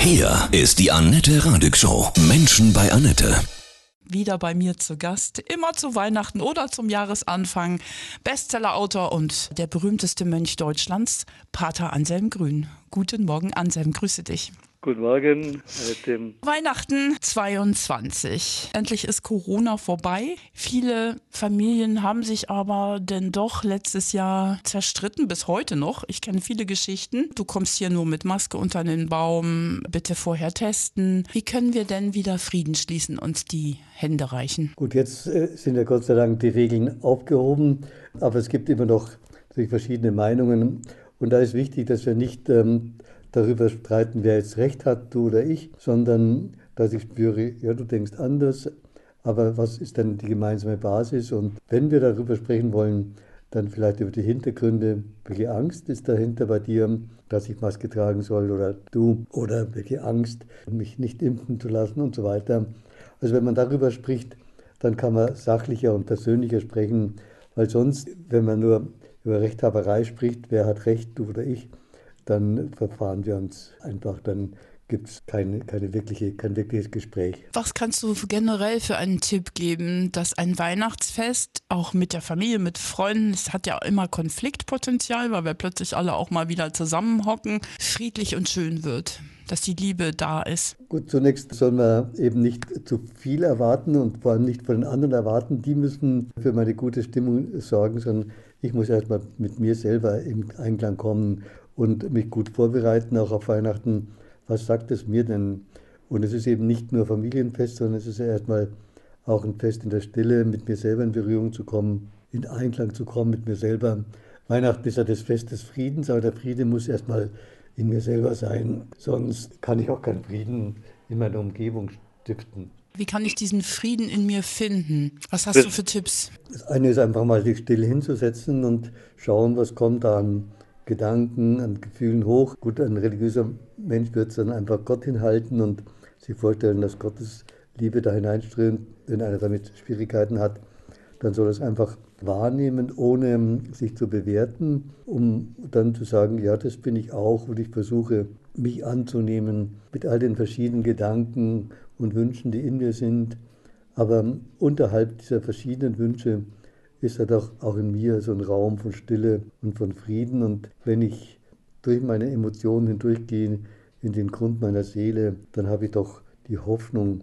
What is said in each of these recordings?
Hier ist die Annette Radig Show. Menschen bei Annette. Wieder bei mir zu Gast, immer zu Weihnachten oder zum Jahresanfang. Bestsellerautor und der berühmteste Mönch Deutschlands, Pater Anselm Grün. Guten Morgen, Anselm, grüße dich. Guten Morgen. Tim. Weihnachten 22. Endlich ist Corona vorbei. Viele Familien haben sich aber denn doch letztes Jahr zerstritten, bis heute noch. Ich kenne viele Geschichten. Du kommst hier nur mit Maske unter den Baum. Bitte vorher testen. Wie können wir denn wieder Frieden schließen und die Hände reichen? Gut, jetzt äh, sind ja Gott sei Dank die Regeln aufgehoben. Aber es gibt immer noch verschiedene Meinungen. Und da ist wichtig, dass wir nicht ähm, darüber streiten, wer jetzt recht hat, du oder ich, sondern dass ich spüre, ja, du denkst anders, aber was ist denn die gemeinsame Basis? Und wenn wir darüber sprechen wollen, dann vielleicht über die Hintergründe. Welche Angst ist dahinter bei dir, dass ich Maske tragen soll oder du? Oder welche Angst, mich nicht impfen zu lassen und so weiter. Also wenn man darüber spricht, dann kann man sachlicher und persönlicher sprechen, weil sonst, wenn man nur über Rechthaberei spricht, wer hat Recht, du oder ich, dann verfahren wir uns einfach, dann gibt es keine, keine wirkliche, kein wirkliches Gespräch. Was kannst du generell für einen Tipp geben, dass ein Weihnachtsfest auch mit der Familie, mit Freunden, es hat ja immer Konfliktpotenzial, weil wir plötzlich alle auch mal wieder zusammenhocken, friedlich und schön wird? dass die Liebe da ist? Gut, zunächst soll man eben nicht zu viel erwarten und vor allem nicht von den anderen erwarten. Die müssen für meine gute Stimmung sorgen, sondern ich muss erstmal mit mir selber im Einklang kommen und mich gut vorbereiten, auch auf Weihnachten. Was sagt es mir denn? Und es ist eben nicht nur Familienfest, sondern es ist ja erstmal auch ein Fest in der Stille, mit mir selber in Berührung zu kommen, in Einklang zu kommen mit mir selber. Weihnachten ist ja das Fest des Friedens, aber der Friede muss erstmal in mir selber sein, sonst kann ich auch keinen Frieden in meiner Umgebung stiften. Wie kann ich diesen Frieden in mir finden? Was hast das, du für Tipps? Das eine ist einfach mal sich still hinzusetzen und schauen, was kommt an Gedanken, an Gefühlen hoch. Gut, ein religiöser Mensch wird es dann einfach Gott hinhalten und sich vorstellen, dass Gottes Liebe da hineinströmt. Wenn einer damit Schwierigkeiten hat, dann soll es einfach wahrnehmen, ohne sich zu bewerten, um dann zu sagen, ja, das bin ich auch und ich versuche mich anzunehmen mit all den verschiedenen Gedanken und Wünschen, die in mir sind. Aber unterhalb dieser verschiedenen Wünsche ist er doch auch in mir so ein Raum von Stille und von Frieden. Und wenn ich durch meine Emotionen hindurchgehe in den Grund meiner Seele, dann habe ich doch die Hoffnung,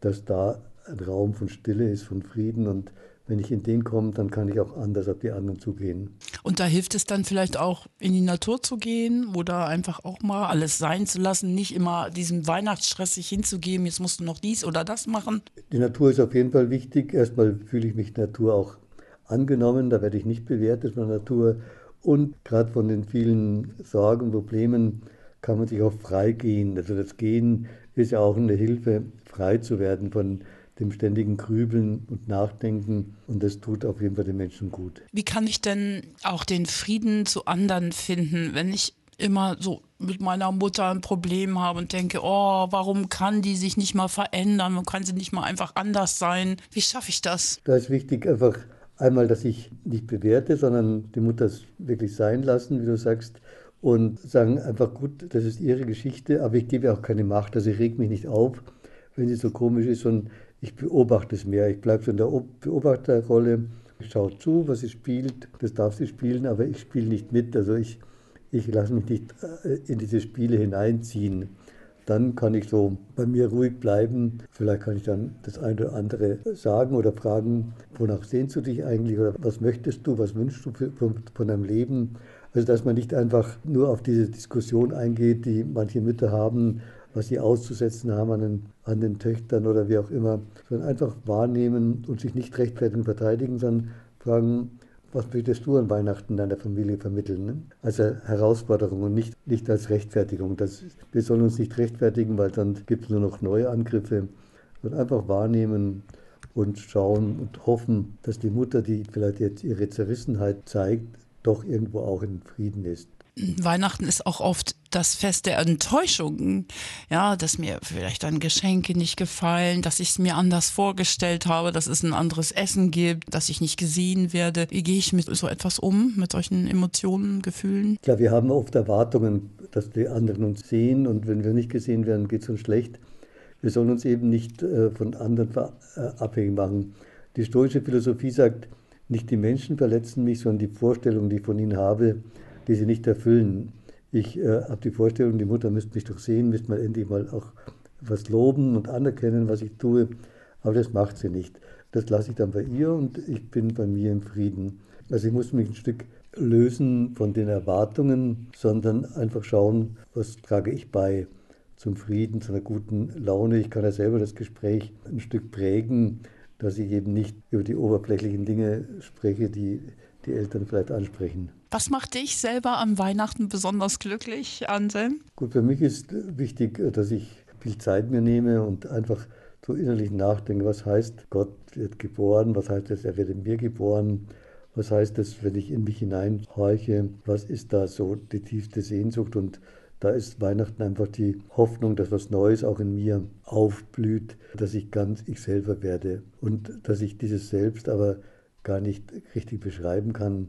dass da ein Raum von Stille ist, von Frieden. Und wenn ich in den komme, dann kann ich auch anders auf die anderen zugehen. Und da hilft es dann vielleicht auch, in die Natur zu gehen oder einfach auch mal alles sein zu lassen, nicht immer diesem Weihnachtsstress sich hinzugeben, jetzt musst du noch dies oder das machen. Die Natur ist auf jeden Fall wichtig. Erstmal fühle ich mich Natur auch angenommen, da werde ich nicht bewertet von der Natur. Und gerade von den vielen Sorgen, und Problemen kann man sich auch frei gehen. Also das Gehen ist ja auch eine Hilfe, frei zu werden von dem ständigen Grübeln und Nachdenken. Und das tut auf jeden Fall den Menschen gut. Wie kann ich denn auch den Frieden zu anderen finden, wenn ich immer so mit meiner Mutter ein Problem habe und denke, oh, warum kann die sich nicht mal verändern? Warum kann sie nicht mal einfach anders sein? Wie schaffe ich das? Da ist wichtig, einfach Einmal, dass ich nicht bewerte, sondern die Mutter wirklich sein lassen, wie du sagst, und sagen einfach, gut, das ist ihre Geschichte, aber ich gebe auch keine Macht, also ich reg mich nicht auf, wenn sie so komisch ist, sondern ich beobachte es mehr. Ich bleibe so in der Beobachterrolle, schaue zu, was sie spielt, das darf sie spielen, aber ich spiele nicht mit, also ich, ich lasse mich nicht äh, in diese Spiele hineinziehen dann kann ich so bei mir ruhig bleiben. Vielleicht kann ich dann das eine oder andere sagen oder fragen, wonach sehnst du dich eigentlich oder was möchtest du, was wünschst du für, von, von deinem Leben. Also dass man nicht einfach nur auf diese Diskussion eingeht, die manche Mütter haben, was sie auszusetzen haben an den, an den Töchtern oder wie auch immer, sondern einfach wahrnehmen und sich nicht rechtfertigen, verteidigen, sondern fragen, was möchtest du an Weihnachten deiner Familie vermitteln? Ne? Als Herausforderung und nicht, nicht als Rechtfertigung. Das, wir sollen uns nicht rechtfertigen, weil dann gibt es nur noch neue Angriffe. Und einfach wahrnehmen und schauen und hoffen, dass die Mutter, die vielleicht jetzt ihre Zerrissenheit zeigt, doch irgendwo auch in Frieden ist. Weihnachten ist auch oft das Fest der Enttäuschungen. Ja, dass mir vielleicht dann Geschenke nicht gefallen, dass ich es mir anders vorgestellt habe, dass es ein anderes Essen gibt, dass ich nicht gesehen werde. Wie gehe ich mit so etwas um, mit solchen Emotionen, Gefühlen? Klar, wir haben oft Erwartungen, dass die anderen uns sehen und wenn wir nicht gesehen werden, geht es uns schlecht. Wir sollen uns eben nicht äh, von anderen äh, abhängig machen. Die stoische Philosophie sagt, nicht die Menschen verletzen mich, sondern die Vorstellung, die ich von ihnen habe, die sie nicht erfüllen. Ich äh, habe die Vorstellung, die Mutter müsste mich doch sehen, müsste mal endlich mal auch was loben und anerkennen, was ich tue. Aber das macht sie nicht. Das lasse ich dann bei ihr und ich bin bei mir im Frieden. Also ich muss mich ein Stück lösen von den Erwartungen, sondern einfach schauen, was trage ich bei zum Frieden, zu einer guten Laune. Ich kann ja selber das Gespräch ein Stück prägen, dass ich eben nicht über die oberflächlichen Dinge spreche, die die Eltern vielleicht ansprechen. Was macht dich selber am Weihnachten besonders glücklich, Anselm? Gut, für mich ist wichtig, dass ich viel Zeit mir nehme und einfach so innerlich nachdenke, was heißt, Gott wird geboren, was heißt es, er wird in mir geboren, was heißt es, wenn ich in mich hineinhorche, was ist da so die tiefste Sehnsucht und da ist Weihnachten einfach die Hoffnung, dass was Neues auch in mir aufblüht, dass ich ganz ich selber werde und dass ich dieses Selbst aber gar nicht richtig beschreiben kann,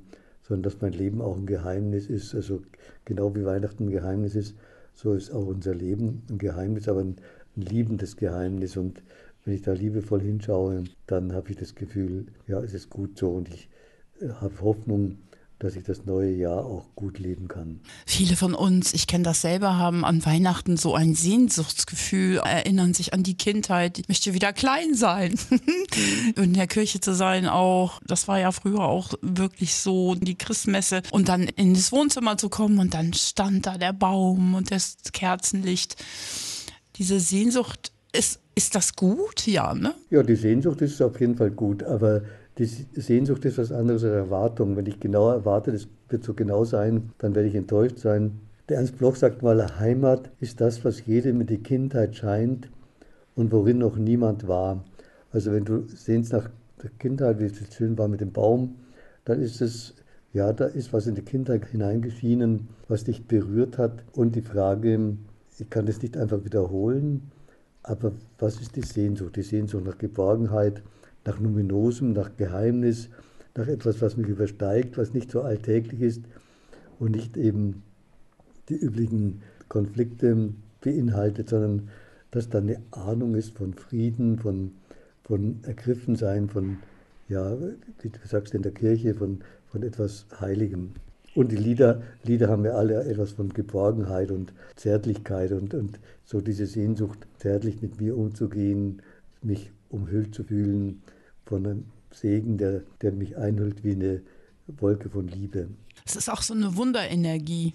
sondern dass mein Leben auch ein Geheimnis ist. Also genau wie Weihnachten ein Geheimnis ist, so ist auch unser Leben ein Geheimnis, aber ein, ein liebendes Geheimnis. Und wenn ich da liebevoll hinschaue, dann habe ich das Gefühl, ja, es ist gut so und ich äh, habe Hoffnung, dass ich das neue Jahr auch gut leben kann. Viele von uns, ich kenne das selber, haben an Weihnachten so ein Sehnsuchtsgefühl, erinnern sich an die Kindheit. Ich möchte wieder klein sein. in der Kirche zu sein auch. Das war ja früher auch wirklich so, die Christmesse. Und dann in das Wohnzimmer zu kommen und dann stand da der Baum und das Kerzenlicht. Diese Sehnsucht ist, ist das gut? Ja, ne? Ja, die Sehnsucht ist auf jeden Fall gut, aber die Sehnsucht ist was anderes als Erwartung. Wenn ich genau erwarte, das wird so genau sein, dann werde ich enttäuscht sein. Der Ernst Bloch sagt mal, Heimat ist das, was jedem in die Kindheit scheint und worin noch niemand war. Also wenn du sehnst nach der Kindheit, wie es schön war mit dem Baum, dann ist es, ja, da ist was in die Kindheit hineingeschienen, was dich berührt hat. Und die Frage, ich kann das nicht einfach wiederholen, aber was ist die Sehnsucht? Die Sehnsucht nach Geborgenheit, nach Numinosem, nach Geheimnis, nach etwas, was mich übersteigt, was nicht so alltäglich ist und nicht eben die üblichen Konflikte beinhaltet, sondern dass da eine Ahnung ist von Frieden, von, von Ergriffensein, von, ja, wie du sagst, in der Kirche, von, von etwas Heiligem. Und die Lieder, Lieder haben ja alle etwas von Geborgenheit und Zärtlichkeit und, und so diese Sehnsucht, zärtlich mit mir umzugehen, mich umhüllt zu fühlen von einem Segen, der, der mich einhüllt wie eine Wolke von Liebe. Es ist auch so eine Wunderenergie.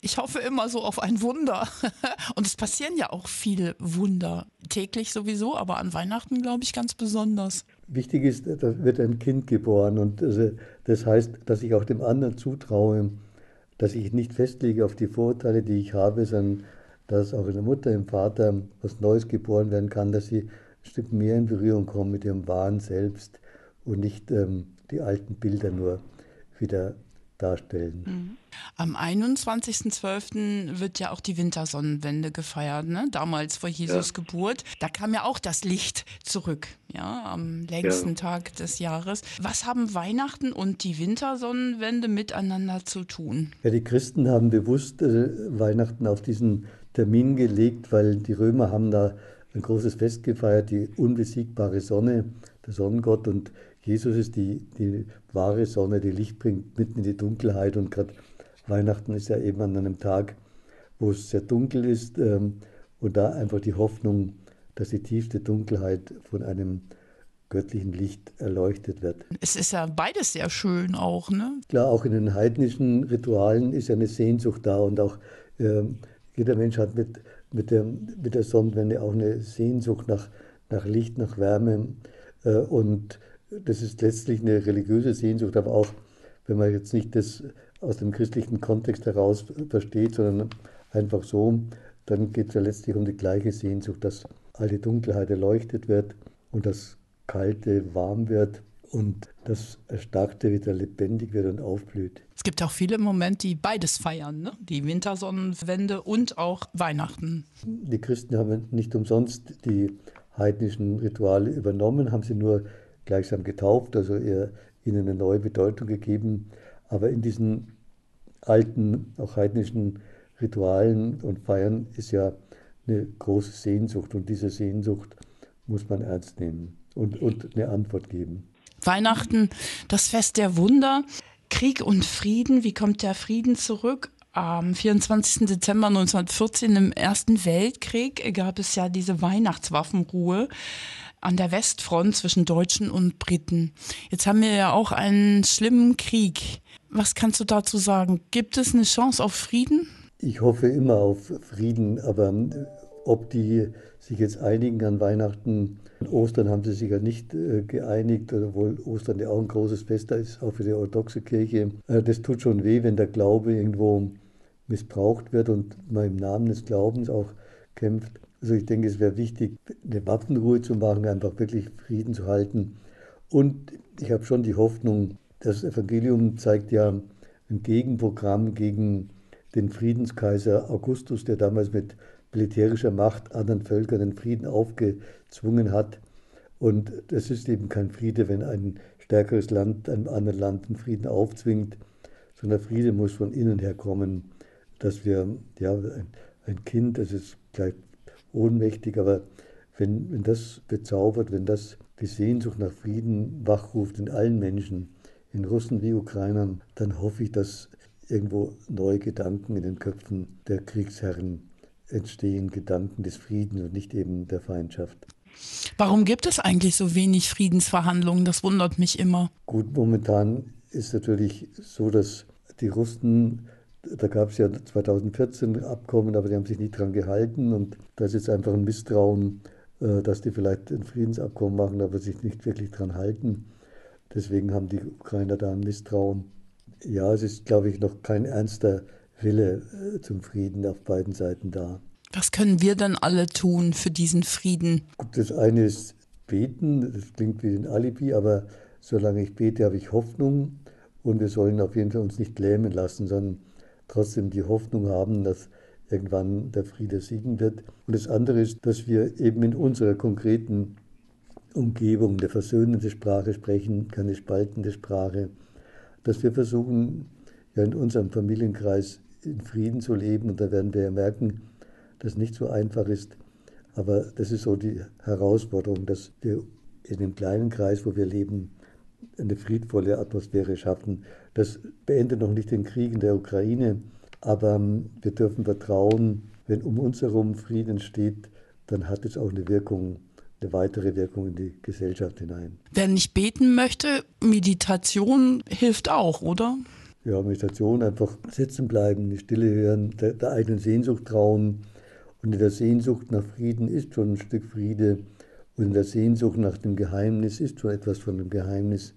Ich hoffe immer so auf ein Wunder. Und es passieren ja auch viele Wunder. Täglich sowieso, aber an Weihnachten, glaube ich, ganz besonders. Wichtig ist, da wird ein Kind geboren. Und das heißt, dass ich auch dem anderen zutraue, dass ich nicht festlege auf die Vorurteile, die ich habe, sondern dass auch in der Mutter, im Vater was Neues geboren werden kann, dass sie Stück mehr in Berührung kommen mit ihrem wahren Selbst und nicht ähm, die alten Bilder nur wieder darstellen. Mhm. Am 21.12. wird ja auch die Wintersonnenwende gefeiert, ne? damals vor Jesus ja. Geburt. Da kam ja auch das Licht zurück, ja, am längsten ja. Tag des Jahres. Was haben Weihnachten und die Wintersonnenwende miteinander zu tun? Ja, die Christen haben bewusst äh, Weihnachten auf diesen Termin gelegt, weil die Römer haben da ein großes Fest gefeiert, die unbesiegbare Sonne, der Sonnengott. Und Jesus ist die, die wahre Sonne, die Licht bringt mitten in die Dunkelheit. Und gerade Weihnachten ist ja eben an einem Tag, wo es sehr dunkel ist. Ähm, und da einfach die Hoffnung, dass die tiefste Dunkelheit von einem göttlichen Licht erleuchtet wird. Es ist ja beides sehr schön auch, ne? Klar, auch in den heidnischen Ritualen ist ja eine Sehnsucht da und auch äh, jeder Mensch hat mit mit der, mit der Sonnenwende auch eine Sehnsucht nach, nach Licht, nach Wärme. Äh, und das ist letztlich eine religiöse Sehnsucht, aber auch, wenn man jetzt nicht das aus dem christlichen Kontext heraus versteht, sondern einfach so, dann geht es ja letztlich um die gleiche Sehnsucht, dass all die Dunkelheit erleuchtet wird und das Kalte warm wird und das Erstarkte wieder lebendig wird und aufblüht. Es gibt auch viele Momente, die beides feiern, ne? die Wintersonnenwende und auch Weihnachten. Die Christen haben nicht umsonst die heidnischen Rituale übernommen, haben sie nur gleichsam getauft, also ihnen eine neue Bedeutung gegeben. Aber in diesen alten, auch heidnischen Ritualen und Feiern ist ja eine große Sehnsucht und diese Sehnsucht muss man ernst nehmen und, und eine Antwort geben. Weihnachten, das Fest der Wunder, Krieg und Frieden, wie kommt der Frieden zurück? Am 24. Dezember 1914 im Ersten Weltkrieg gab es ja diese Weihnachtswaffenruhe an der Westfront zwischen Deutschen und Briten. Jetzt haben wir ja auch einen schlimmen Krieg. Was kannst du dazu sagen? Gibt es eine Chance auf Frieden? Ich hoffe immer auf Frieden, aber ob die sich jetzt einigen an Weihnachten, an Ostern haben sie sich ja nicht äh, geeinigt, obwohl Ostern ja auch ein großes Fest ist, auch für die orthodoxe Kirche. Äh, das tut schon weh, wenn der Glaube irgendwo missbraucht wird und man im Namen des Glaubens auch kämpft. Also ich denke, es wäre wichtig, eine Waffenruhe zu machen, einfach wirklich Frieden zu halten. Und ich habe schon die Hoffnung, das Evangelium zeigt ja ein Gegenprogramm gegen den Friedenskaiser Augustus, der damals mit militärischer Macht anderen Völkern den Frieden aufgezwungen hat. Und das ist eben kein Friede, wenn ein stärkeres Land einem anderen Land den Frieden aufzwingt, sondern Friede muss von innen her kommen, dass wir, ja, ein, ein Kind, das ist gleich ohnmächtig, aber wenn, wenn das bezaubert, wenn das die Sehnsucht nach Frieden wachruft in allen Menschen, in Russen wie Ukrainern, dann hoffe ich, dass irgendwo neue Gedanken in den Köpfen der Kriegsherren entstehen, Gedanken des Friedens und nicht eben der Feindschaft. Warum gibt es eigentlich so wenig Friedensverhandlungen? Das wundert mich immer. Gut, momentan ist natürlich so, dass die Russen, da gab es ja 2014 Abkommen, aber die haben sich nicht dran gehalten und da ist jetzt einfach ein Misstrauen, äh, dass die vielleicht ein Friedensabkommen machen, aber sich nicht wirklich dran halten. Deswegen haben die Ukrainer da ein Misstrauen. Ja, es ist, glaube ich, noch kein ernster Wille äh, zum Frieden auf beiden Seiten da. Was können wir denn alle tun für diesen Frieden? Das eine ist beten, das klingt wie ein Alibi, aber solange ich bete, habe ich Hoffnung und wir sollen auf jeden Fall uns nicht lähmen lassen, sondern trotzdem die Hoffnung haben, dass irgendwann der Friede siegen wird. Und das andere ist, dass wir eben in unserer konkreten Umgebung der versöhnende Sprache sprechen, keine spaltende Sprache, dass wir versuchen, ja in unserem Familienkreis in Frieden zu leben. Und da werden wir ja merken, dass nicht so einfach ist. Aber das ist so die Herausforderung, dass wir in dem kleinen Kreis, wo wir leben, eine friedvolle Atmosphäre schaffen. Das beendet noch nicht den Krieg in der Ukraine, aber ähm, wir dürfen vertrauen, wenn um uns herum Frieden steht, dann hat es auch eine Wirkung, eine weitere Wirkung in die Gesellschaft hinein. Wer nicht beten möchte, Meditation hilft auch, oder? ja, Meditation einfach sitzen bleiben, die Stille hören, der, der, eigenen Sehnsucht trauen. Und in der Sehnsucht nach Frieden ist schon ein Stück Friede. Und in der Sehnsucht nach dem Geheimnis ist schon etwas von dem Geheimnis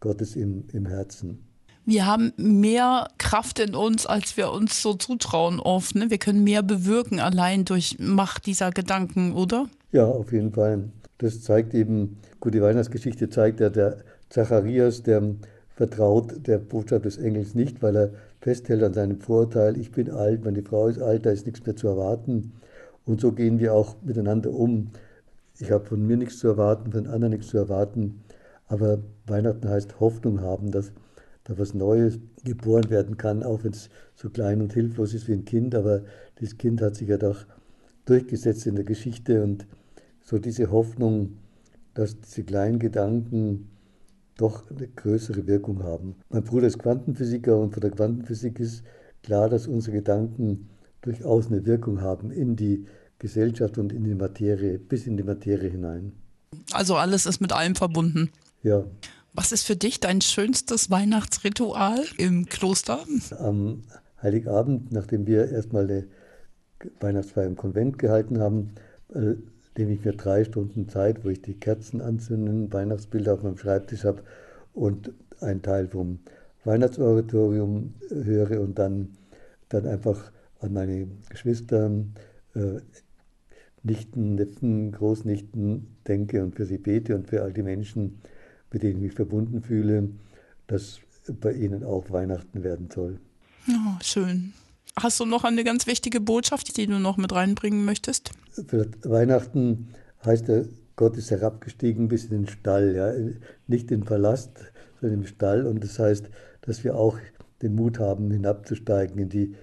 Gottes im, im Herzen. Wir haben mehr Kraft in uns, als wir uns so zutrauen oft. Ne? Wir können mehr bewirken allein durch Macht dieser Gedanken, oder? Ja, auf jeden Fall. Das zeigt eben, gut, die Weihnachtsgeschichte zeigt ja der Zacharias, der vertraut der Botschaft des Engels nicht, weil er festhält an seinem Vorurteil, ich bin alt, meine Frau ist alt, da ist nichts mehr zu erwarten. Und so gehen wir auch miteinander um. Ich habe von mir nichts zu erwarten, von anderen nichts zu erwarten. Aber Weihnachten heißt Hoffnung haben, dass da was Neues geboren werden kann, auch wenn es so klein und hilflos ist wie ein Kind. Aber das Kind hat sich ja doch durchgesetzt in der Geschichte und so diese Hoffnung, dass diese kleinen Gedanken doch eine größere Wirkung haben. Mein Bruder ist Quantenphysiker und von der Quantenphysik ist klar, dass unsere Gedanken durchaus eine Wirkung haben in die Gesellschaft und in die Materie, bis in die Materie hinein. Also alles ist mit allem verbunden. Ja. Was ist für dich dein schönstes Weihnachtsritual im Kloster? Am Heiligabend, nachdem wir erstmal eine Weihnachtsfeier im Konvent gehalten haben, äh, nehme ich mir drei Stunden Zeit, wo ich die Kerzen anzünden, Weihnachtsbilder auf meinem Schreibtisch habe und einen Teil vom Weihnachtsoratorium höre und dann, dann einfach an meine Geschwister, äh, Nichten, Neffen, Großnichten denke und für sie bete und für all die Menschen, mit denen ich mich verbunden fühle, dass bei ihnen auch Weihnachten werden soll. Ja, schön. Hast du noch eine ganz wichtige Botschaft, die du noch mit reinbringen möchtest? Für Weihnachten heißt ja, Gott ist herabgestiegen bis in den Stall, ja, nicht in den Palast, sondern im Stall. Und das heißt, dass wir auch den Mut haben, hinabzusteigen in die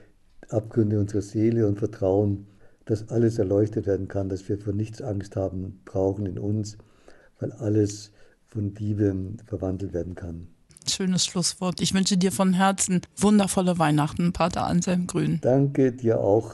Abgründe unserer Seele und vertrauen, dass alles erleuchtet werden kann, dass wir vor nichts Angst haben brauchen in uns, weil alles von Liebe verwandelt werden kann. Schönes Schlusswort. Ich wünsche dir von Herzen wundervolle Weihnachten, Pater Anselm Grün. Danke dir auch.